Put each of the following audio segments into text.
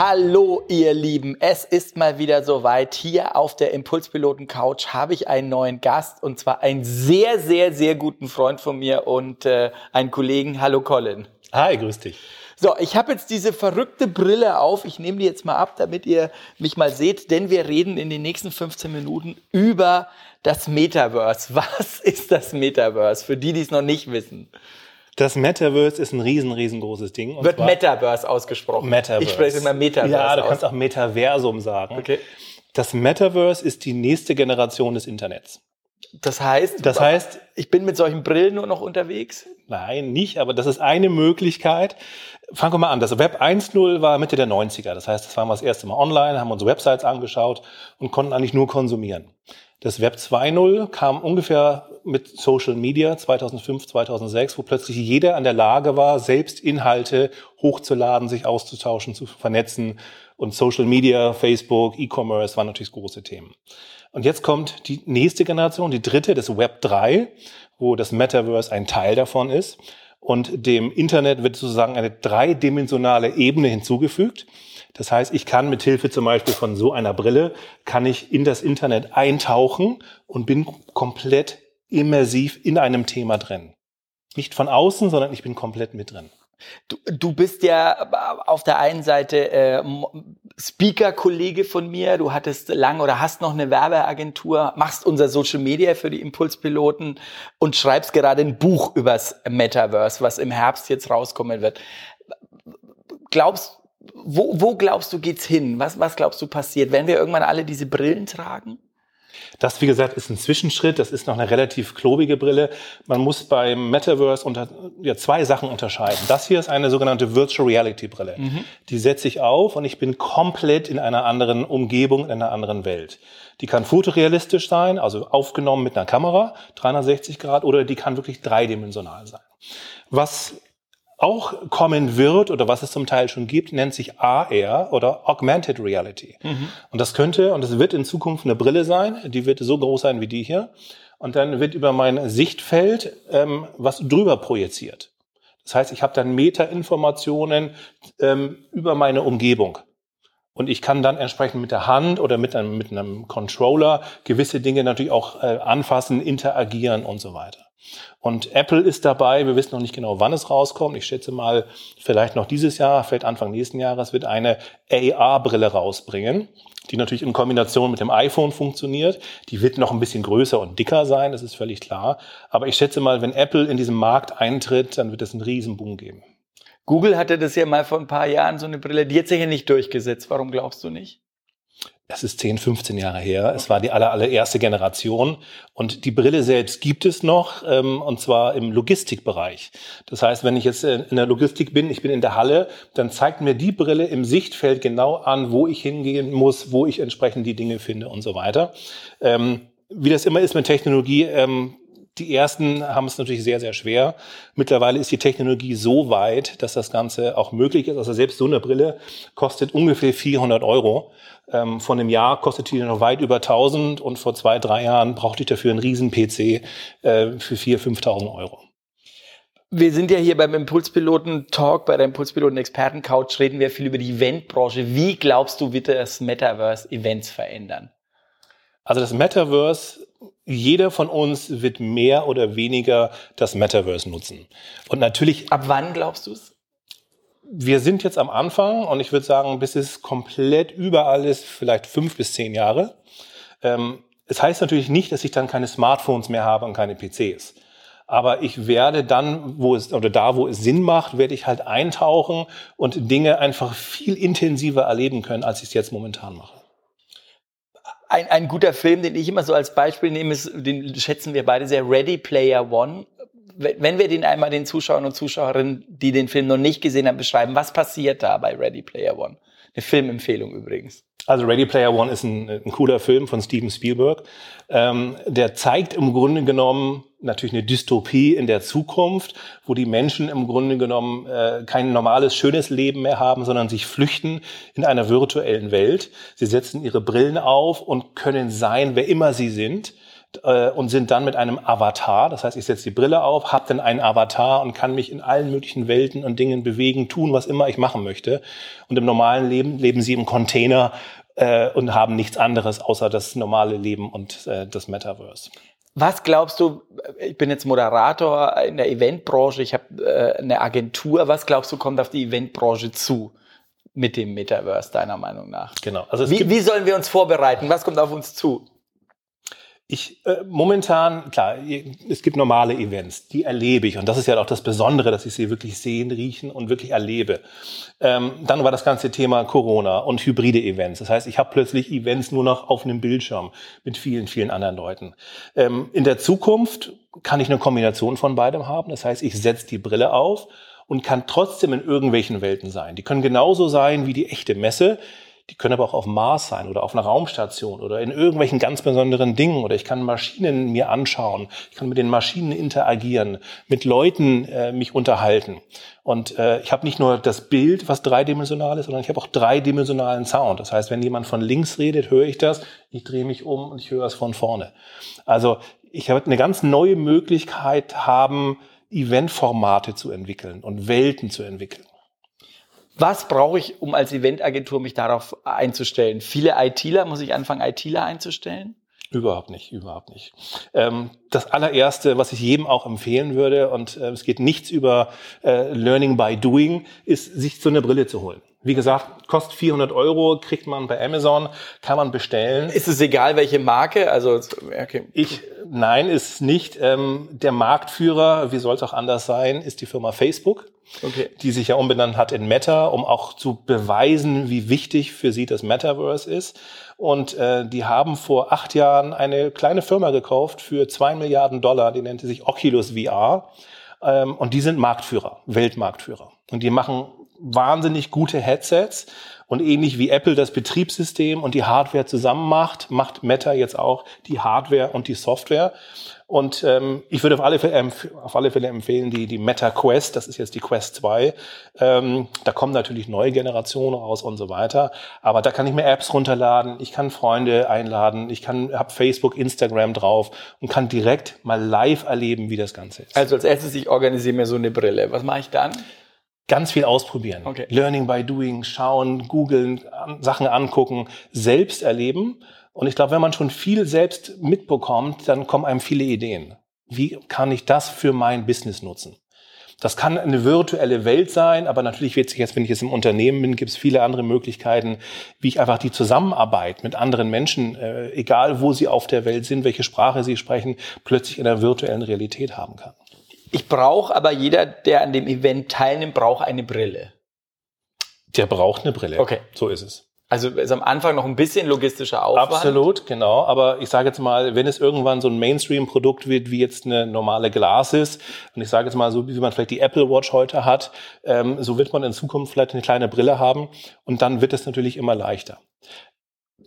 Hallo ihr Lieben, es ist mal wieder soweit. Hier auf der Impulspiloten Couch habe ich einen neuen Gast und zwar einen sehr, sehr, sehr guten Freund von mir und äh, einen Kollegen. Hallo Colin. Hi, grüß dich. So, ich habe jetzt diese verrückte Brille auf. Ich nehme die jetzt mal ab, damit ihr mich mal seht, denn wir reden in den nächsten 15 Minuten über das Metaverse. Was ist das Metaverse? Für die, die es noch nicht wissen. Das Metaverse ist ein riesen, riesengroßes Ding. Und Wird Metaverse ausgesprochen. Metaverse. Ich spreche immer Metaverse Ja, du aus. kannst auch Metaversum sagen. Okay. Das Metaverse ist die nächste Generation des Internets. Das heißt, Das heißt, ich bin mit solchen Brillen nur noch unterwegs. nein, nicht, aber das ist eine Möglichkeit. Fangen wir mal an. Das Web 1.0 war Mitte der 90er. Das heißt, das waren wir das erste Mal online, haben unsere Websites angeschaut und konnten eigentlich nur konsumieren. Das Web 2.0 kam ungefähr mit Social Media 2005, 2006, wo plötzlich jeder an der Lage war, selbst Inhalte hochzuladen, sich auszutauschen, zu vernetzen. Und Social Media, Facebook, E-Commerce waren natürlich große Themen. Und jetzt kommt die nächste Generation, die dritte, das Web 3, wo das Metaverse ein Teil davon ist. Und dem Internet wird sozusagen eine dreidimensionale Ebene hinzugefügt. Das heißt, ich kann mit Hilfe zum Beispiel von so einer Brille, kann ich in das Internet eintauchen und bin komplett immersiv in einem Thema drin. Nicht von außen, sondern ich bin komplett mit drin. Du, du bist ja auf der einen Seite äh, Speaker-Kollege von mir. Du hattest lang oder hast noch eine Werbeagentur, machst unser Social Media für die Impulspiloten und schreibst gerade ein Buch übers Metaverse, was im Herbst jetzt rauskommen wird. Glaubst, wo, wo glaubst du geht's hin? Was, was glaubst du passiert? Werden wir irgendwann alle diese Brillen tragen? Das, wie gesagt, ist ein Zwischenschritt. Das ist noch eine relativ klobige Brille. Man muss beim Metaverse unter, ja, zwei Sachen unterscheiden. Das hier ist eine sogenannte Virtual Reality Brille. Mhm. Die setze ich auf und ich bin komplett in einer anderen Umgebung, in einer anderen Welt. Die kann fotorealistisch sein, also aufgenommen mit einer Kamera, 360 Grad, oder die kann wirklich dreidimensional sein. Was auch kommen wird oder was es zum Teil schon gibt, nennt sich AR oder Augmented Reality. Mhm. Und das könnte und es wird in Zukunft eine Brille sein, die wird so groß sein wie die hier. Und dann wird über mein Sichtfeld ähm, was drüber projiziert. Das heißt, ich habe dann Metainformationen ähm, über meine Umgebung. Und ich kann dann entsprechend mit der Hand oder mit einem, mit einem Controller gewisse Dinge natürlich auch äh, anfassen, interagieren und so weiter. Und Apple ist dabei, wir wissen noch nicht genau, wann es rauskommt. Ich schätze mal, vielleicht noch dieses Jahr, vielleicht Anfang nächsten Jahres, wird eine AR-Brille rausbringen, die natürlich in Kombination mit dem iPhone funktioniert. Die wird noch ein bisschen größer und dicker sein, das ist völlig klar. Aber ich schätze mal, wenn Apple in diesen Markt eintritt, dann wird es einen Riesenboom geben. Google hatte das ja mal vor ein paar Jahren, so eine Brille, die hat sich ja nicht durchgesetzt. Warum glaubst du nicht? Es ist 10, 15 Jahre her. Es war die aller, allererste Generation. Und die Brille selbst gibt es noch, ähm, und zwar im Logistikbereich. Das heißt, wenn ich jetzt in der Logistik bin, ich bin in der Halle, dann zeigt mir die Brille im Sichtfeld genau an, wo ich hingehen muss, wo ich entsprechend die Dinge finde und so weiter. Ähm, wie das immer ist mit Technologie, ähm, die ersten haben es natürlich sehr, sehr schwer. Mittlerweile ist die Technologie so weit, dass das Ganze auch möglich ist. Also selbst so eine Brille kostet ungefähr 400 Euro. Ähm, von einem Jahr kostet die noch weit über 1000 und vor zwei, drei Jahren brauchte ich dafür einen riesen PC äh, für 4.000, 5.000 Euro. Wir sind ja hier beim Impulspiloten-Talk, bei der Impulspiloten-Experten-Couch, reden wir viel über die Eventbranche. Wie glaubst du, wird das Metaverse Events verändern? Also das Metaverse, jeder von uns wird mehr oder weniger das Metaverse nutzen. Und natürlich. Ab wann glaubst du es? Wir sind jetzt am Anfang und ich würde sagen, bis es komplett überall ist, vielleicht fünf bis zehn Jahre. Ähm, es heißt natürlich nicht, dass ich dann keine Smartphones mehr habe und keine PCs. Aber ich werde dann, wo es, oder da, wo es Sinn macht, werde ich halt eintauchen und Dinge einfach viel intensiver erleben können, als ich es jetzt momentan mache. Ein, ein guter Film, den ich immer so als Beispiel nehme, ist, den schätzen wir beide sehr, Ready Player One. Wenn wir den einmal den Zuschauern und Zuschauerinnen, die den Film noch nicht gesehen haben, beschreiben, was passiert da bei Ready Player One? Eine Filmempfehlung übrigens. Also Ready Player One ist ein, ein cooler Film von Steven Spielberg. Ähm, der zeigt im Grunde genommen natürlich eine Dystopie in der Zukunft, wo die Menschen im Grunde genommen äh, kein normales, schönes Leben mehr haben, sondern sich flüchten in einer virtuellen Welt. Sie setzen ihre Brillen auf und können sein, wer immer sie sind äh, und sind dann mit einem Avatar. Das heißt, ich setze die Brille auf, habe dann einen Avatar und kann mich in allen möglichen Welten und Dingen bewegen, tun, was immer ich machen möchte. Und im normalen Leben leben sie im Container äh, und haben nichts anderes außer das normale Leben und äh, das Metaverse. Was glaubst du, ich bin jetzt Moderator in der Eventbranche, ich habe äh, eine Agentur, was glaubst du, kommt auf die Eventbranche zu mit dem Metaverse, deiner Meinung nach? Genau. Also wie, wie sollen wir uns vorbereiten? Was kommt auf uns zu? Ich äh, momentan, klar, es gibt normale Events, die erlebe ich. Und das ist ja auch das Besondere, dass ich sie wirklich sehen, riechen und wirklich erlebe. Ähm, dann war das ganze Thema Corona und hybride Events. Das heißt, ich habe plötzlich Events nur noch auf einem Bildschirm mit vielen, vielen anderen Leuten. Ähm, in der Zukunft kann ich eine Kombination von beidem haben. Das heißt, ich setze die Brille auf und kann trotzdem in irgendwelchen Welten sein. Die können genauso sein wie die echte Messe. Die können aber auch auf Mars sein oder auf einer Raumstation oder in irgendwelchen ganz besonderen Dingen. Oder ich kann Maschinen mir anschauen. Ich kann mit den Maschinen interagieren, mit Leuten äh, mich unterhalten. Und äh, ich habe nicht nur das Bild, was dreidimensional ist, sondern ich habe auch dreidimensionalen Sound. Das heißt, wenn jemand von links redet, höre ich das. Ich drehe mich um und ich höre es von vorne. Also ich habe eine ganz neue Möglichkeit haben, Eventformate zu entwickeln und Welten zu entwickeln. Was brauche ich, um als Eventagentur mich darauf einzustellen? Viele ITler, muss ich anfangen, ITler einzustellen? Überhaupt nicht, überhaupt nicht. Ähm, das allererste, was ich jedem auch empfehlen würde, und äh, es geht nichts über äh, Learning by Doing, ist, sich so eine Brille zu holen. Wie gesagt, kostet 400 Euro, kriegt man bei Amazon, kann man bestellen. Ist es egal, welche Marke? Also okay. ich, nein, ist nicht. Ähm, der Marktführer, wie soll es auch anders sein, ist die Firma Facebook okay. die sich ja umbenannt hat in Meta, um auch zu beweisen, wie wichtig für sie das Metaverse ist. Und äh, die haben vor acht Jahren eine kleine Firma gekauft für zwei Milliarden Dollar, die nannte sich Oculus VR. Ähm, und die sind Marktführer, Weltmarktführer. Und die machen wahnsinnig gute Headsets. Und ähnlich wie Apple das Betriebssystem und die Hardware zusammen macht, macht Meta jetzt auch die Hardware und die Software. Und ähm, ich würde auf alle, Fälle, auf alle Fälle empfehlen, die, die Meta Quest, das ist jetzt die Quest 2. Ähm, da kommen natürlich neue Generationen raus und so weiter. Aber da kann ich mir Apps runterladen, ich kann Freunde einladen, ich kann habe Facebook, Instagram drauf und kann direkt mal live erleben, wie das Ganze ist. Also als erstes, ich organisiere mir so eine Brille. Was mache ich dann? Ganz viel ausprobieren. Okay. Learning by doing, schauen, googeln, Sachen angucken, selbst erleben und ich glaube, wenn man schon viel selbst mitbekommt, dann kommen einem viele Ideen. Wie kann ich das für mein Business nutzen? Das kann eine virtuelle Welt sein, aber natürlich wird sich jetzt, wenn ich jetzt im Unternehmen bin, gibt es viele andere Möglichkeiten, wie ich einfach die Zusammenarbeit mit anderen Menschen, äh, egal wo sie auf der Welt sind, welche Sprache sie sprechen, plötzlich in der virtuellen Realität haben kann. Ich brauche aber jeder, der an dem Event teilnimmt, braucht eine Brille. Der braucht eine Brille. Okay. So ist es. Also ist am Anfang noch ein bisschen logistischer Aufwand. Absolut, genau. Aber ich sage jetzt mal, wenn es irgendwann so ein Mainstream-Produkt wird, wie jetzt eine normale Glas ist, und ich sage jetzt mal so, wie man vielleicht die Apple Watch heute hat, ähm, so wird man in Zukunft vielleicht eine kleine Brille haben und dann wird es natürlich immer leichter.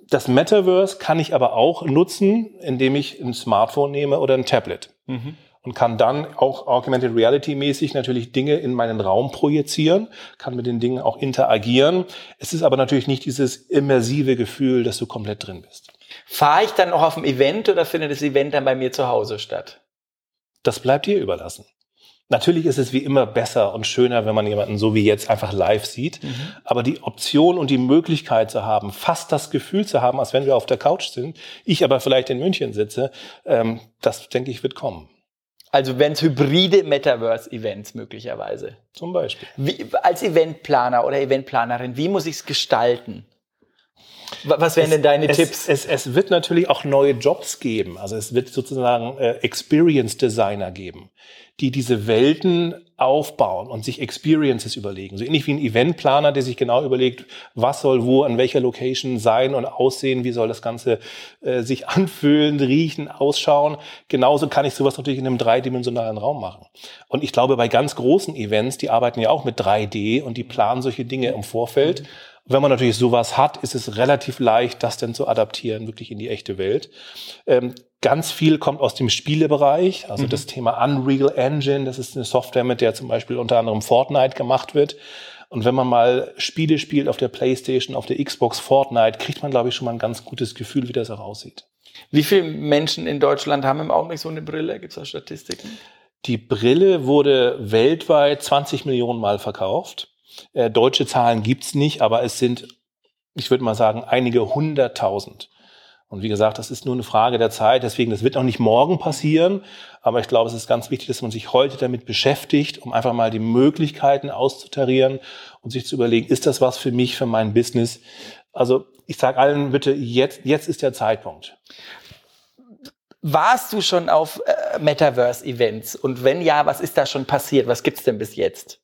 Das Metaverse kann ich aber auch nutzen, indem ich ein Smartphone nehme oder ein Tablet. Mhm und kann dann auch Augmented Reality mäßig natürlich Dinge in meinen Raum projizieren, kann mit den Dingen auch interagieren. Es ist aber natürlich nicht dieses immersive Gefühl, dass du komplett drin bist. Fahre ich dann auch auf dem Event oder findet das Event dann bei mir zu Hause statt? Das bleibt dir überlassen. Natürlich ist es wie immer besser und schöner, wenn man jemanden so wie jetzt einfach live sieht. Mhm. Aber die Option und die Möglichkeit zu haben, fast das Gefühl zu haben, als wenn wir auf der Couch sind, ich aber vielleicht in München sitze, ähm, das denke ich wird kommen. Also wenn es hybride Metaverse-Events möglicherweise. Zum Beispiel. Wie, als Eventplaner oder Eventplanerin, wie muss ich es gestalten? Was wären es, denn deine es, Tipps? Es, es, wird natürlich auch neue Jobs geben. Also es wird sozusagen äh, Experience Designer geben, die diese Welten aufbauen und sich Experiences überlegen. So ähnlich wie ein Eventplaner, der sich genau überlegt, was soll wo an welcher Location sein und aussehen, wie soll das Ganze äh, sich anfühlen, riechen, ausschauen. Genauso kann ich sowas natürlich in einem dreidimensionalen Raum machen. Und ich glaube, bei ganz großen Events, die arbeiten ja auch mit 3D und die planen solche Dinge im Vorfeld. Wenn man natürlich sowas hat, ist es relativ leicht, das dann zu adaptieren, wirklich in die echte Welt. Ähm, ganz viel kommt aus dem Spielebereich, also mhm. das Thema Unreal Engine, das ist eine Software, mit der zum Beispiel unter anderem Fortnite gemacht wird. Und wenn man mal Spiele spielt auf der PlayStation, auf der Xbox Fortnite, kriegt man, glaube ich, schon mal ein ganz gutes Gefühl, wie das auch aussieht. Wie viele Menschen in Deutschland haben im Augenblick so eine Brille? Gibt es da Statistiken? Die Brille wurde weltweit 20 Millionen Mal verkauft. Äh, deutsche Zahlen gibt's nicht, aber es sind, ich würde mal sagen, einige hunderttausend. Und wie gesagt, das ist nur eine Frage der Zeit. Deswegen, das wird noch nicht morgen passieren. Aber ich glaube, es ist ganz wichtig, dass man sich heute damit beschäftigt, um einfach mal die Möglichkeiten auszutarieren und sich zu überlegen, ist das was für mich, für mein Business? Also ich sage allen bitte, jetzt, jetzt ist der Zeitpunkt. Warst du schon auf äh, Metaverse-Events? Und wenn ja, was ist da schon passiert? Was gibt's denn bis jetzt?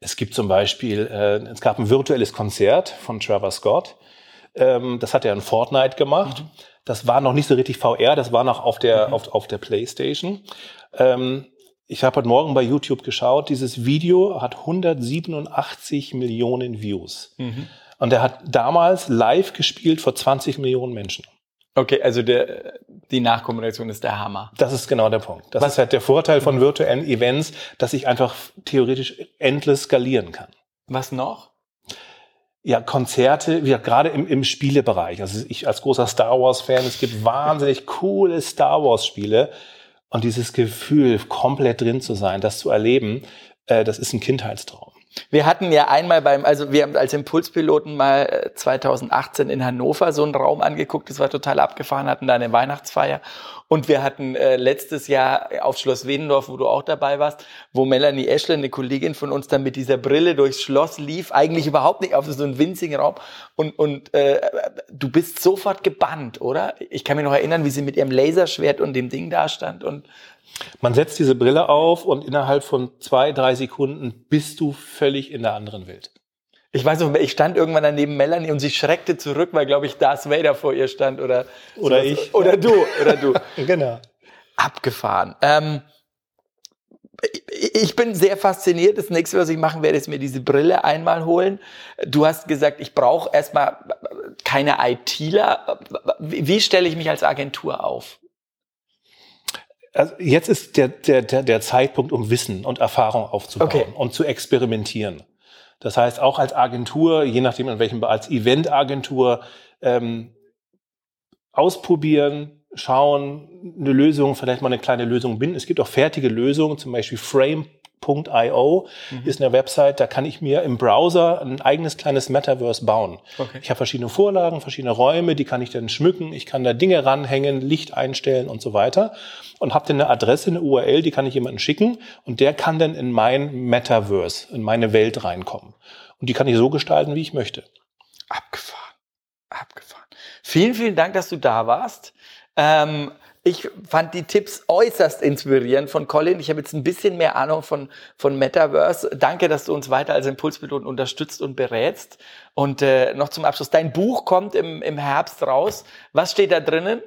Es gibt zum Beispiel, äh, es gab ein virtuelles Konzert von Trevor Scott. Ähm, das hat er in Fortnite gemacht. Mhm. Das war noch nicht so richtig VR, das war noch auf der, mhm. auf, auf der Playstation. Ähm, ich habe heute Morgen bei YouTube geschaut, dieses Video hat 187 Millionen Views. Mhm. Und er hat damals live gespielt vor 20 Millionen Menschen. Okay, also der, die Nachkommunikation ist der Hammer. Das ist genau der Punkt. Das Was? ist halt der Vorteil von virtuellen Events, dass ich einfach theoretisch endless skalieren kann. Was noch? Ja, Konzerte, wie gerade im, im Spielebereich. Also ich als großer Star Wars-Fan, es gibt wahnsinnig coole Star Wars-Spiele. Und dieses Gefühl, komplett drin zu sein, das zu erleben, äh, das ist ein Kindheitstraum. Wir hatten ja einmal beim, also wir haben als Impulspiloten mal 2018 äh, in Hannover so einen Raum angeguckt, das war total abgefahren, hatten da eine Weihnachtsfeier und wir hatten äh, letztes Jahr auf Schloss Wedendorf, wo du auch dabei warst, wo Melanie Eschle, eine Kollegin von uns, dann mit dieser Brille durchs Schloss lief, eigentlich überhaupt nicht auf so einen winzigen Raum. Und, und äh, du bist sofort gebannt, oder? Ich kann mich noch erinnern, wie sie mit ihrem Laserschwert und dem Ding da stand und man setzt diese Brille auf und innerhalb von zwei, drei Sekunden bist du völlig in der anderen Welt. Ich weiß noch, ich stand irgendwann daneben Melanie und sie schreckte zurück, weil, glaube ich, Darth Vader vor ihr stand oder oder ich oder du oder du. genau. Abgefahren. Ähm, ich bin sehr fasziniert. Das nächste, was ich machen werde, ist mir diese Brille einmal holen. Du hast gesagt, ich brauche erstmal keine ITler. Wie stelle ich mich als Agentur auf? Also jetzt ist der, der, der, der Zeitpunkt, um Wissen und Erfahrung aufzubauen okay. und zu experimentieren. Das heißt, auch als Agentur, je nachdem in welchem, als Eventagentur, ähm, ausprobieren, schauen, eine Lösung, vielleicht mal eine kleine Lösung bin. Es gibt auch fertige Lösungen, zum Beispiel Frame Metaverse.io mhm. ist eine Website, da kann ich mir im Browser ein eigenes kleines Metaverse bauen. Okay. Ich habe verschiedene Vorlagen, verschiedene Räume, die kann ich dann schmücken, ich kann da Dinge ranhängen, Licht einstellen und so weiter und habe dann eine Adresse, eine URL, die kann ich jemandem schicken und der kann dann in mein Metaverse, in meine Welt reinkommen. Und die kann ich so gestalten, wie ich möchte. Abgefahren. Abgefahren. Vielen, vielen Dank, dass du da warst. Ähm, ich fand die Tipps äußerst inspirierend von Colin. Ich habe jetzt ein bisschen mehr Ahnung von, von Metaverse. Danke, dass du uns weiter als Impulspiloten unterstützt und berätst. Und äh, noch zum Abschluss, dein Buch kommt im, im Herbst raus. Was steht da drinnen?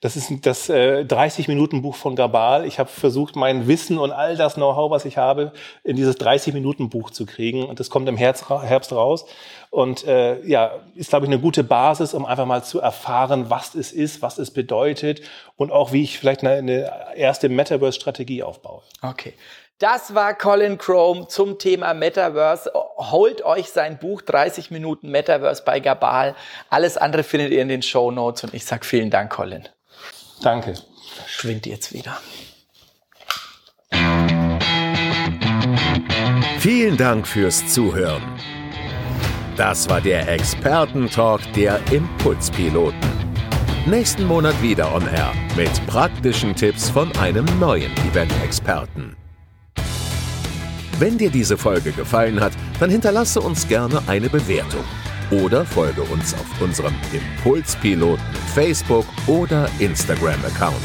Das ist das äh, 30-Minuten-Buch von Gabal. Ich habe versucht, mein Wissen und all das Know-how, was ich habe, in dieses 30-Minuten-Buch zu kriegen. Und das kommt im Herbst, raus. Und äh, ja, ist, glaube ich, eine gute Basis, um einfach mal zu erfahren, was es ist, was es bedeutet und auch, wie ich vielleicht eine, eine erste Metaverse-Strategie aufbaue. Okay. Das war Colin Chrome zum Thema Metaverse. Holt euch sein Buch 30 Minuten Metaverse bei Gabal. Alles andere findet ihr in den Show Notes und ich sag vielen Dank, Colin. Danke. Schwingt jetzt wieder. Vielen Dank fürs Zuhören. Das war der Expertentalk der Impulspiloten. Nächsten Monat wieder on Air mit praktischen Tipps von einem neuen Event-Experten. Wenn dir diese Folge gefallen hat, dann hinterlasse uns gerne eine Bewertung oder folge uns auf unserem Impulspiloten Facebook oder Instagram-Account.